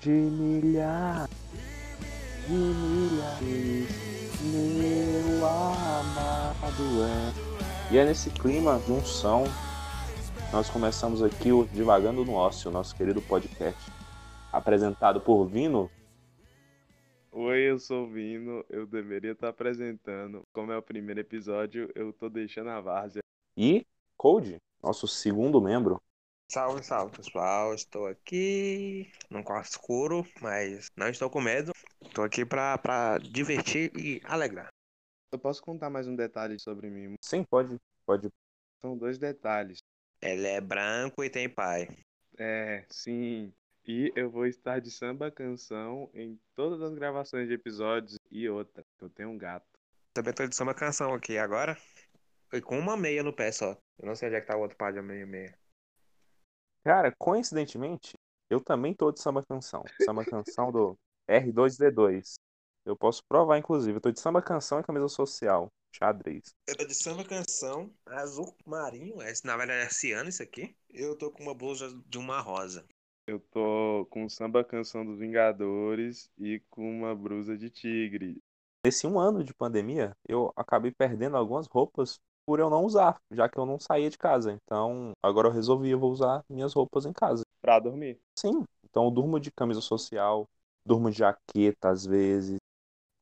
de milhares, de milhares, meu amado é. E é nesse clima de unção, nós começamos aqui o Divagando no Ócio, nosso querido podcast, apresentado por Vino. Oi, eu sou o Vino, eu deveria estar apresentando. Como é o primeiro episódio, eu tô deixando a várzea. E Code, nosso segundo membro. Salve, salve pessoal, estou aqui num quarto escuro, mas não estou com medo. Estou aqui pra, pra divertir e alegrar. Eu posso contar mais um detalhe sobre mim? Sim, pode, pode. São dois detalhes. Ele é branco e tem pai. É, sim. E eu vou estar de samba canção em todas as gravações de episódios e outra. Eu tenho um gato. Também tô de samba canção aqui agora. E com uma meia no pé só. Eu não sei onde é que tá o outro par de meia meia. Cara, coincidentemente, eu também tô de samba canção. Samba canção do R2D2. Eu posso provar, inclusive. Eu tô de samba canção e camisa social. Xadrez. Eu tô de samba canção, azul marinho. Esse, na verdade é ciano isso aqui. Eu tô com uma blusa de uma rosa. Eu tô com samba canção dos Vingadores e com uma brusa de tigre. Nesse um ano de pandemia, eu acabei perdendo algumas roupas por eu não usar, já que eu não saía de casa. Então, agora eu resolvi, eu vou usar minhas roupas em casa. Pra dormir. Sim, então eu durmo de camisa social, durmo de jaqueta às vezes.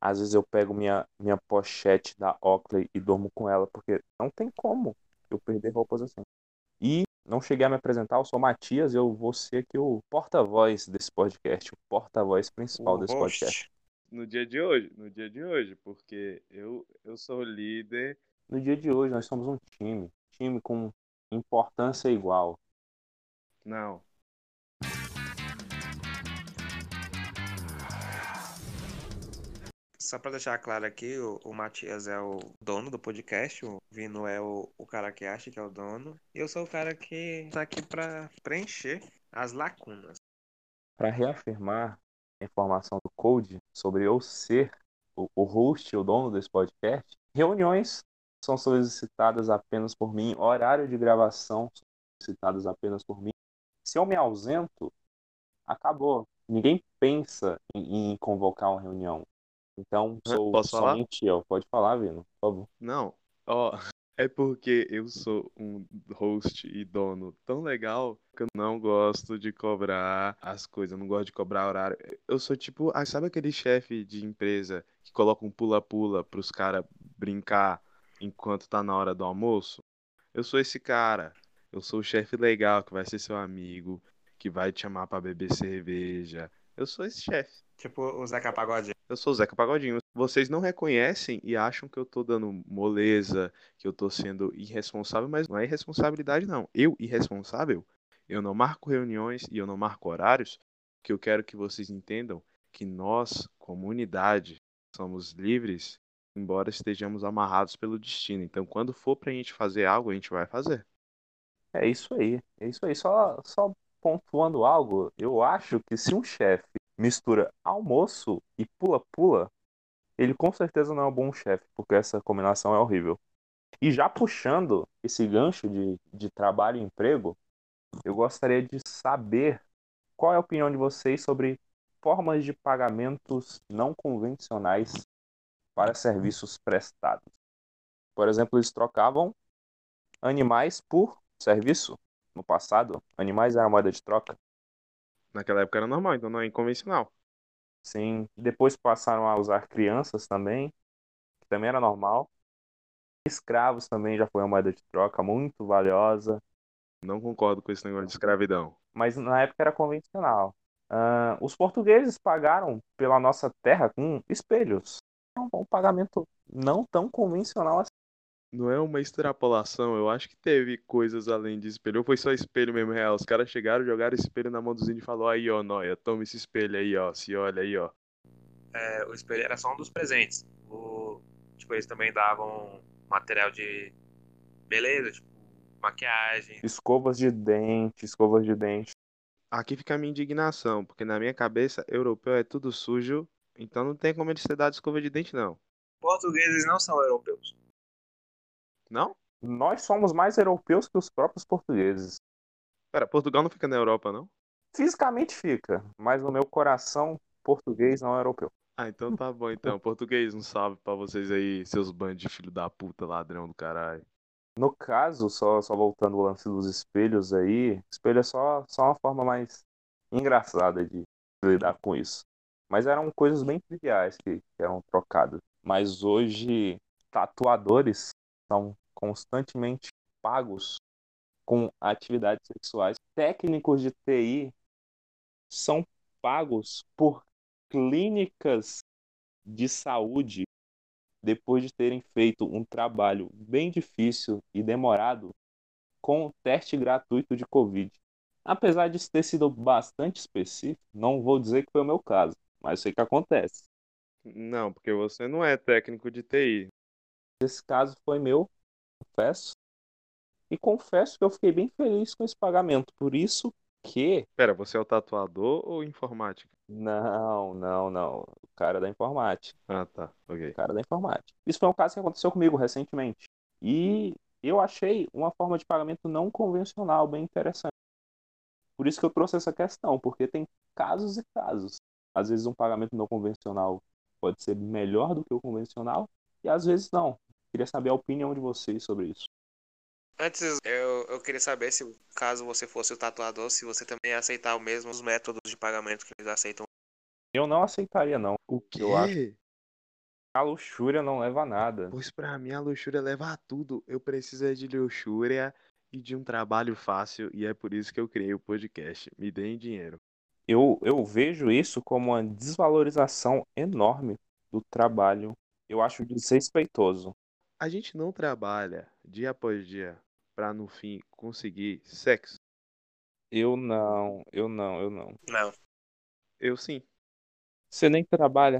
Às vezes eu pego minha, minha pochete da Oakley e durmo com ela, porque não tem como eu perder roupas assim. E não cheguei a me apresentar, eu sou o Matias, eu vou ser aqui o porta-voz desse podcast, o porta-voz principal O desse host. podcast. No dia de hoje, no dia de hoje, porque eu, eu sou líder. No dia de hoje nós somos um time, time com importância igual. Não, Só pra deixar claro aqui, o, o Matias é o dono do podcast, o Vino é o, o cara que acha que é o dono. E eu sou o cara que tá aqui pra preencher as lacunas. Para reafirmar a informação do Code sobre eu ser o, o host, o dono desse podcast, reuniões são solicitadas apenas por mim, horário de gravação solicitadas apenas por mim. Se eu me ausento, acabou. Ninguém pensa em, em convocar uma reunião. Então, sou Posso falar? somente eu. Pode falar, Vino, por favor. não. Ó, é porque eu sou um host e dono tão legal que eu não gosto de cobrar as coisas, eu não gosto de cobrar horário. Eu sou tipo, ah, sabe aquele chefe de empresa que coloca um pula-pula pros caras brincar enquanto tá na hora do almoço? Eu sou esse cara. Eu sou o chefe legal que vai ser seu amigo, que vai te chamar pra beber cerveja. Eu sou esse chefe. Tipo o Zeca Pagodinho. Eu sou o Zeca Pagodinho. Vocês não reconhecem e acham que eu tô dando moleza, que eu tô sendo irresponsável, mas não é irresponsabilidade, não. Eu, irresponsável, eu não marco reuniões e eu não marco horários, que eu quero que vocês entendam que nós, comunidade, somos livres, embora estejamos amarrados pelo destino. Então, quando for pra gente fazer algo, a gente vai fazer. É isso aí. É isso aí. Só, só pontuando algo, eu acho que se um chefe mistura almoço e pula-pula, ele com certeza não é um bom chefe, porque essa combinação é horrível. E já puxando esse gancho de, de trabalho e emprego, eu gostaria de saber qual é a opinião de vocês sobre formas de pagamentos não convencionais para serviços prestados. Por exemplo, eles trocavam animais por serviço. No passado, animais eram moeda de troca. Naquela época era normal, então não é inconvencional. Sim, depois passaram a usar crianças também, que também era normal. Escravos também já foi uma moeda de troca muito valiosa, Não concordo com esse negócio de escravidão. mas na época era convencional. Ah, os portugueses pagaram pela nossa terra com espelhos. É um, pagamento não tão convencional assim. Não é uma extrapolação, eu acho que teve coisas além de espelho. Ou foi só espelho mesmo real? Os caras chegaram, jogaram esse na mão dos índios e falou, aí ó, nóia, toma esse espelho aí, ó, se olha aí, ó. É, o espelho era só um dos presentes. O, tipo, eles também davam material de beleza, tipo, maquiagem. Escovas de dente, escovas de dente. Aqui fica a minha indignação, porque na minha cabeça, europeu é tudo sujo, então não tem como ele ser dado escova de dente, não. Portugueses não são europeus. Não? Nós somos mais europeus que os próprios portugueses. Pera, Portugal não fica na Europa, não? Fisicamente fica, mas no meu coração, português não é europeu. Ah, então tá bom então. Português, um salve pra vocês aí, seus bandos de filho da puta, ladrão do caralho. No caso, só, só voltando ao lance dos espelhos aí, espelho é só, só uma forma mais engraçada de lidar com isso. Mas eram coisas bem triviais que, que eram trocadas. Mas hoje, tatuadores são constantemente pagos com atividades sexuais. Técnicos de TI são pagos por clínicas de saúde depois de terem feito um trabalho bem difícil e demorado com teste gratuito de Covid. Apesar de ter sido bastante específico, não vou dizer que foi o meu caso, mas sei que acontece. Não, porque você não é técnico de TI. Esse caso foi meu, confesso. E confesso que eu fiquei bem feliz com esse pagamento. Por isso que. Pera, você é o tatuador ou informática? Não, não, não. O cara da informática. Ah, tá. Ok. O cara da informática. Isso foi um caso que aconteceu comigo recentemente. E eu achei uma forma de pagamento não convencional bem interessante. Por isso que eu trouxe essa questão, porque tem casos e casos. Às vezes um pagamento não convencional pode ser melhor do que o convencional, e às vezes não. Queria saber a opinião de vocês sobre isso. Antes, eu, eu queria saber se, caso você fosse o tatuador, se você também ia aceitar o mesmo os métodos de pagamento que eles aceitam. Eu não aceitaria, não. O quê? Eu acho- A luxúria não leva a nada. Pois pra mim a luxúria leva a tudo. Eu preciso é de luxúria e de um trabalho fácil, e é por isso que eu criei o podcast. Me deem dinheiro. Eu, eu vejo isso como uma desvalorização enorme do trabalho. Eu acho desrespeitoso. A gente não trabalha dia após dia pra no fim conseguir sexo. Eu não, eu não, eu não. Não. Eu sim. Você nem trabalha.